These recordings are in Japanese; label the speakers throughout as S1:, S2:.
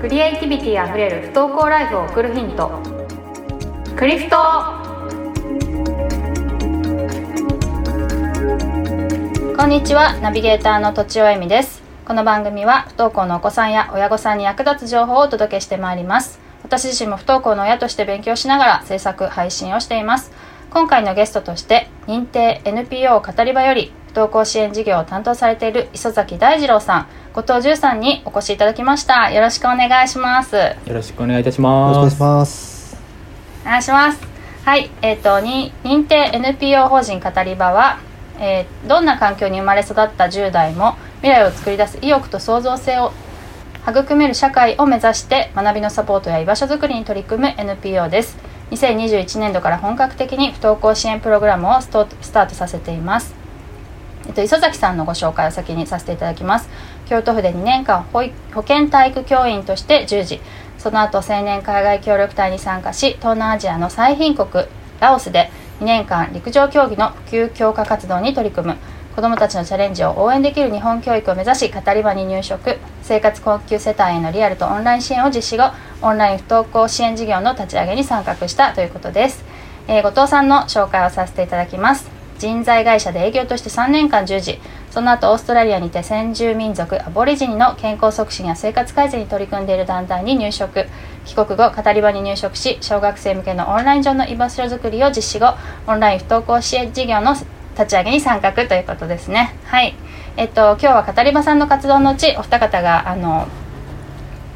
S1: クリエイティビティあふれる不登校ライフを送るヒント。クリフト。こんにちは。ナビゲーターのとちおえみです。この番組は不登校のお子さんや親御さんに役立つ情報をお届けしてまいります。私自身も不登校の親として勉強しながら制作配信をしています。今回のゲストとして認定 NPO 語り場より不登校支援事業を担当されている磯崎大二郎さん。後藤十さんにお越しいただきました。よろしくお願いします。よ
S2: ろしくお願いいたし
S3: ます。お願いします。
S1: お願いします。はい。えっ、ー、とに認定 NPO 法人語り場は、えー、どんな環境に生まれ育った10代も未来を作り出す意欲と創造性を育める社会を目指して学びのサポートや居場所づくりに取り組む NPO です。2021年度から本格的に不登校支援プログラムをスタートさせています。えっと、磯崎さんのご紹介を先にさせていただきます京都府で2年間保保健体育教員として従事。その後青年海外協力隊に参加し東南アジアの最貧国ラオスで2年間陸上競技の普及強化活動に取り組む。子どもたちのチャレンジを応援できる日本教育を目指し語り場に入職生活困窮世帯へのリアルとオンライン支援を実施後オンライン不登校支援事業の立ち上げに参画したということです、えー、後藤さんの紹介をさせていただきます。人材会社で営業として3年間従事。その後オーストラリアにて先住民族アボリジニの健康促進や生活改善に取り組んでいる団体に入職帰国後語り場に入職し小学生向けのオンライン上の居場所づくりを実施後オンライン不登校支援事業の立ち上げに参画ということですね。はい。えっと今日は語り場さんの活動のうちお二方があの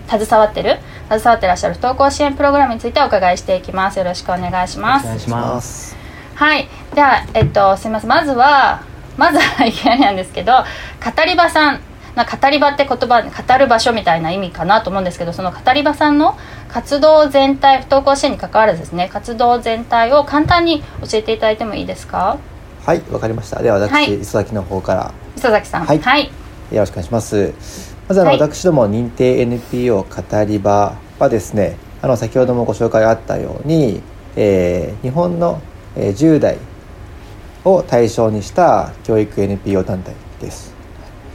S1: 携わってる携わってらっしゃる不登校支援プログラムについてお伺いしていきます。よろしくお願いします。お願いします。はい。ではえっとすみません。まずはまずはいきなりなんですけど語り場さん。な語り場って言葉語る場所みたいな意味かなと思うんですけどその語り場さんの活動全体不登校支援に関わらずですね活動全体を簡単に教えていただいてもいいですか？
S3: はいわかりました。では私、はい、磯崎の方から。
S1: 磯崎さん。はい、はい、
S3: よろしくお願いします。まずあの、はい、私ども認定 NPO 語り場はですねあの先ほどもご紹介があったように、えー、日本のえ10代を対象にした教育 NPO 団体です。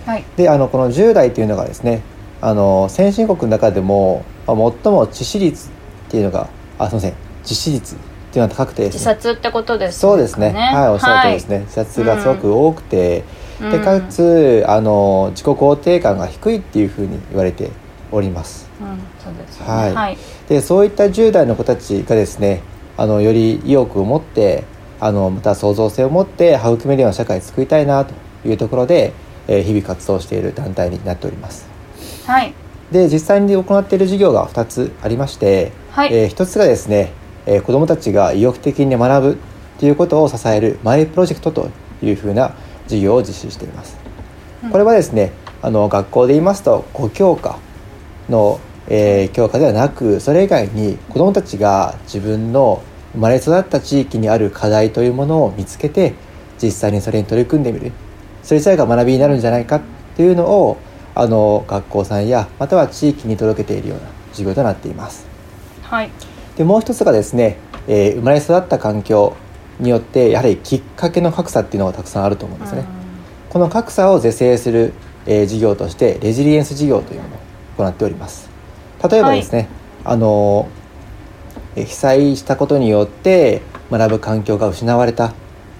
S3: はい、であのこの10代というのがですねあの先進国の中でも、まあ、最も致死率っていうのがあすみません致死率っていうのは高くて、ね、
S1: 自殺ってことです、
S3: ね、そうですね。はいおっしゃるとりですね、はい、自殺がすごく多くて、うん、でかつあの自己肯定感が低いっていうふうに言われております。うん、そうです、ね、はい、はい、でそういった10代の子たちがですねあのより意欲を持ってあのまた創造性を持って育めるような社会を作りたいなというところで、えー、日々活動している団体になっております。
S1: はい、
S3: で実際に行っている事業が2つありまして、はい、えー、1つがですね、えー、子どもたちが意欲的に学ぶということを支えるマイプロジェクトというふうな事業を実施しています。これはですねあの学校で言いますと5教科の、えー、教科ではなくそれ以外に子どもたちが自分の生まれ育った地域にある課題というものを見つけて実際にそれに取り組んでみるそれ自体が学びになるんじゃないかっていうのをあの学校さんやまたは地域に届けているような授業となっています。
S1: はい、
S3: でもう一つがですね、えー、生まれ育った環境によってやはりきっかけの格差っていうのがたくさんあると思うんですね。この格差を是正する、えー、事業としてレジリエンス事業というものを行っております。例えばですね、はい、あの被災したことによって学ぶ環境が失われた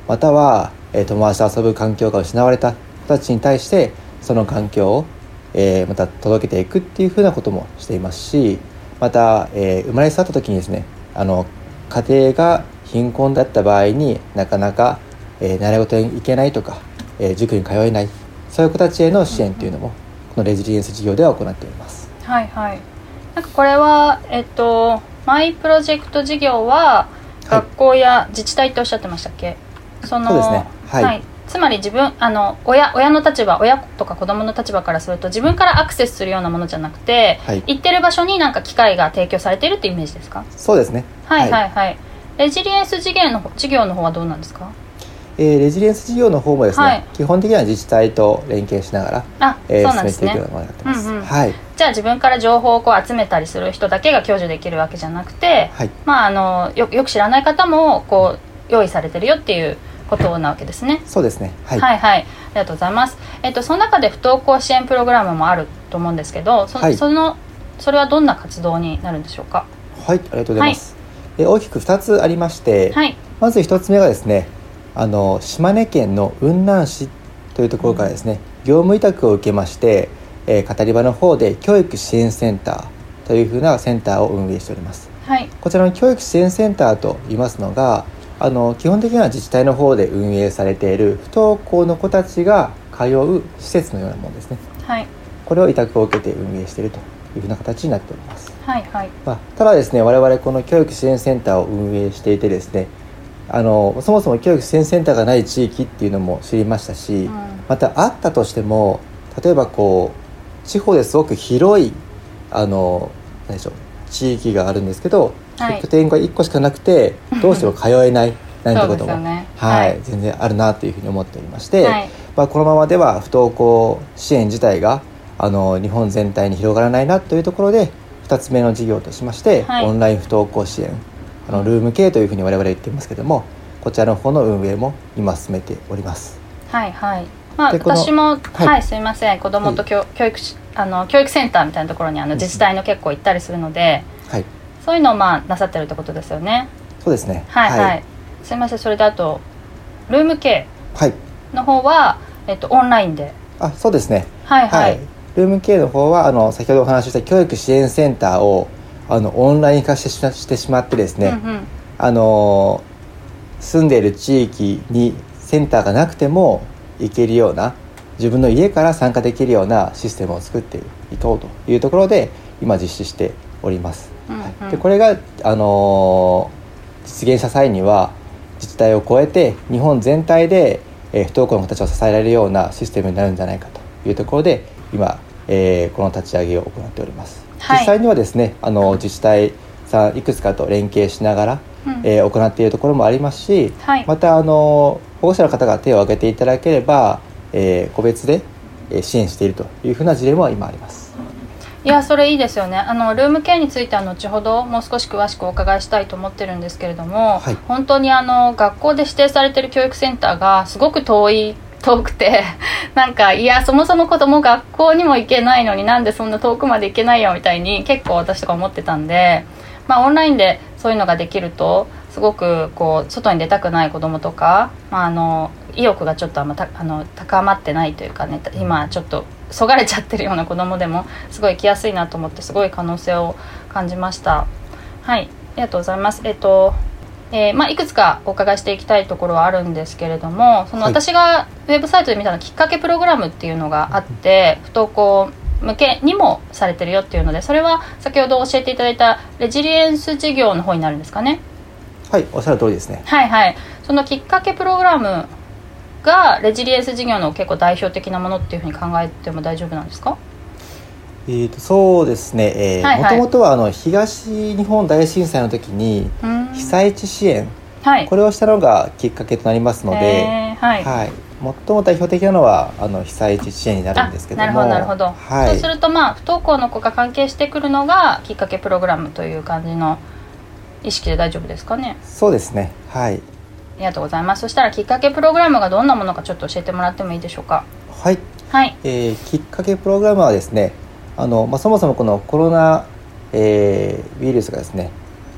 S3: または友達と遊ぶ環境が失われた人たちに対してその環境を、また届けていくっていうふうなこともしていますしまた、生まれ育った時にですねあの家庭が貧困だった場合になかなか、え習い事に行けないとか、塾に通えないそういう子たちへの支援っていうのもこのレジリエンス事業では行っております。
S1: はいはい。なんかこれはえっとマイプロジェクト事業は学校や自治体っておっしゃってましたっけ、
S3: そのそうですね。はい、はい、
S1: つまり自分あの親親の立場親とか子供の立場からすると自分からアクセスするようなものじゃなくて、はい、行ってる場所になんか機会が提供されているっていうイメージですか？
S3: そうですね。
S1: はいはい。はい、レジリエンス事業の事業の方はどうなんですか？
S3: えー、レジリエンス事業の方もですね、はい、基本的には自治体と連携しながらあ、えー、進めていくようなものになってます、うんうん、はい
S1: じゃあ自分から情報をこう集めたりする人だけが享受できるわけじゃなくて、はい、まああのよよく知らない方もこう用意されてるよっていうことなわけですね。
S3: そうですね。
S1: はい、はい、はい、ありがとうございます。えっとその中で不登校支援プログラムもあると思うんですけど、そ,、はい、そのそれはどんな活動になるんでしょうか？
S3: はいありがとうございます、え大きく2つありまして、
S1: はい。
S3: まず1つ目がですねあの島根県の雲南市というところからですね、業務委託を受けまして、えー語り場の方で教育支援センターというふうなセンターを運営しております。
S1: はい。
S3: こちらの教育支援センターといいますのがあの基本的には自治体の方で運営されている不登校の子たちが通う施設のようなものですね。
S1: はい。
S3: これを委託を受けて運営しているというふうな形になっております、
S1: はいはい。
S3: まあ、ただですね我々この教育支援センターを運営していてですねあのそもそも教育支援センターがない地域っていうのも知りましたし、
S1: うん。
S3: またあったとしても例えばこう地方ですごく広いあの何でしょう地域があるんですけど、
S1: はい。
S3: 拠点が1個しかなくて どうしても通えないなんてことも、
S1: ね。
S3: はい。
S1: はい。
S3: 全然あるなというふうに思っておりまして、
S1: はい。
S3: まあ、このままでは不登校支援自体があの日本全体に広がらないなというところで2つ目の事業としまして、
S1: はい。
S3: オンライン不登校支援あのルーム系というふうに我々言っていますけどもこちらの方の運営も今進めております。
S1: はいはいまあ私も
S3: はい。
S1: はい、すみません。子供と教,、教育しあの教育センターみたいなところにあの自治体の結構行ったりするので、
S3: はい、
S1: そういうのをまあなさってるってことですよね。
S3: そうですね。
S1: はいはい、すみません。それであとルーム系
S3: はい、
S1: の方は、えっと、オンラインで。
S3: あ、そうですね。
S1: はいはい、
S3: ルーム系の方はあの先ほどお話しした教育支援センターをあのオンライン化してしましてしまってですね、
S1: うんうん。
S3: あの住んでいる地域にセンターがなくても行けるような自分の家から参加できるようなシステムを作っていこうというところで今実施しております。
S1: うんうん。
S3: はい。でこれが、あの実現した際には自治体を超えて日本全体で、えー不登校の子たちを支えられるようなシステムになるんじゃないかというところで今、えーこの立ち上げを行っております。
S1: はい。
S3: 実際にはですねあの自治体さんいくつかと連携しながら、
S1: うん。
S3: えー行っているところもありますし、
S1: はい。
S3: またあの保護者の方が手を挙げていただければ、えー個別でえー支援しているというふうな事例も今あります。
S1: いやそれいいですよねあのルーム系については後ほどもう少し詳しくお伺いしたいと思ってるんですけれども、
S3: はい
S1: 本当にあの学校で指定されてる教育センターがすごく遠い 遠くて なんかいやそもそも子供学校にも行けないのになんでそんな遠くまで行けないよみたいに結構私とか思ってたんで、まあ、オンラインでそういうのができるとすごくこう外に出たくない子供とか、まあ、あの意欲がちょっとあんまたあの高まってないというかね今ちょっとそがれちゃってるような子供でもすごい行きやすいなと思ってすごい可能性を感じました。はい。ありがとうございます。えっとえーまあ、いくつかお伺いしていきたいところはあるんですけれどもその
S3: はい。
S1: 私がウェブサイトで見たのきっかけプログラムっていうのがあって不登校向けにもされてるよっていうのでそれは先ほど教えてい。ただいたレジリエンス事業の方になるんですかね
S3: はい、おっしゃる通りですね。
S1: はいはい。そのきっかけプログラムがレジリエンス事業の結構代表的なものっていうふうに考えても大丈夫なんですか？
S3: えー、とそうですね、え
S1: はいはい。
S3: もともとはあの東日本大震災の時に
S1: うん。
S3: 被災地支援、
S1: はい。
S3: これをしたのがきっかけとなりますので、
S1: はい、
S3: はい、最も代表的なのはあの被災地支援になるんですけども
S1: あなるほどなるほど、
S3: はい、
S1: そうするとまあ不登校の子が関係してくるのがきっかけプログラムという感じの意識で大丈夫ですかね？
S3: そうですね。はい。
S1: ありがとうございます。そしたらきっかけプログラムがどんなものかちょっと教えてもらってもいいでしょうか？
S3: はい、
S1: はい。
S3: えーきっかけプログラムはですねあの、まあ、そもそもこのコロナ、えーウイルスがですね、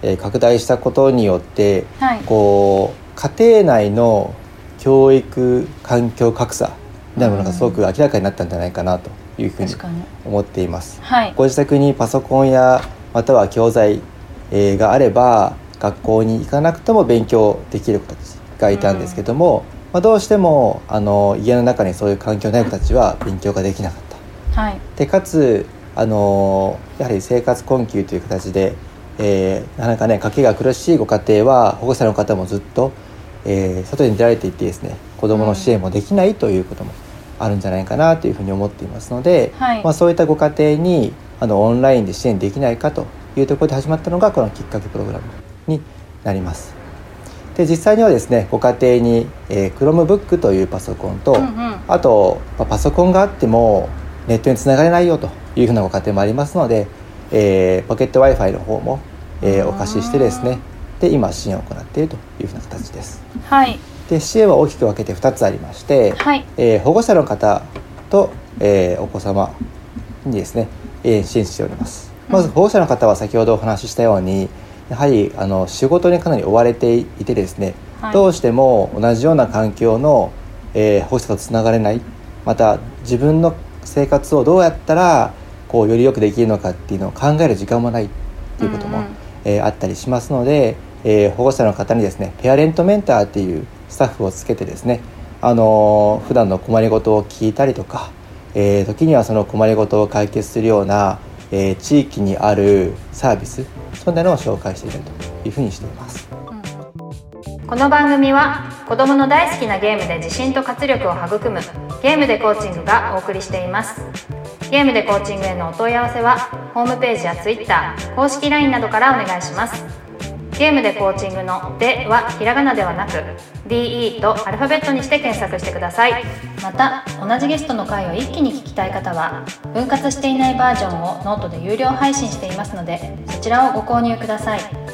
S3: えー拡大したことによって
S1: はい。
S3: こう家庭内の教育環境格差みたいなものがすごく明らかになったんじゃないかなというふう
S1: に
S3: 思っています。
S1: はい。
S3: ご自宅にパソコンやまたは教材、えーがあれば学校に行かなくても勉強できる子たちがいたんですけども、まあ、どうしてもあの家の中にそういう環境のない子たちは勉強ができなかった。
S1: はい。
S3: でかつあのやはり生活困窮という形で、えーなかなかね家計が苦しいご家庭は保護者の方もずっと、えー外に出られていてですね子どもの支援もできないということもあるんじゃないかなというふうに思っていますので、
S1: はい。
S3: まあ、そういったご家庭にあのオンラインで支援できないかというところで始まったのがこのきっかけプログラムになります。で実際にはですねご家庭に、えー、Chromebook というパソコンと、
S1: うんうん
S3: あと、まあパソコンがあってもネットにつながれないよというふうなご家庭もありますので、えーポケット w i f i の方も、えーお貸ししてですねで今支援を行っているというふうな形です。
S1: はい
S3: で支援は大きく分けて2つありまして、
S1: はい
S3: えー保護者の方と、えーお子様にですね、えー支援しております。まず保護者の方は先ほどお話ししたようにやはりあの仕事にかなり追われていてですね、はい、どうしても同じような環境の、えー、保護者とつながれないまた自分の生活をどうやったらこうよりよくできるのかっていうのを考える時間もないっていうことも、うんうん、えー、あったりしますので、えー、保護者の方にですねペアレントメンターっていうスタッフをつけてですねあのー、普段の困りごとを聞いたりとか、えー、時にはその困りごとを解決するような、えー、地域にあるサービスそんなのを紹介しているというふうにしています。
S1: この番組は子どもの大好きなゲームで自信と活力を育むゲームでコーチングがお送りしています。ゲームでコーチングへのお問い合わせはホームページや Twitter 公式 LINE などからお願いします。ゲームでコーチングの「で」はひらがなではなく DE とアルファベットにして検索してください。また同じゲストの回を一気に聞きたい方は分割していないバージョンをノートで有料配信していますのでそちらをご購入ください。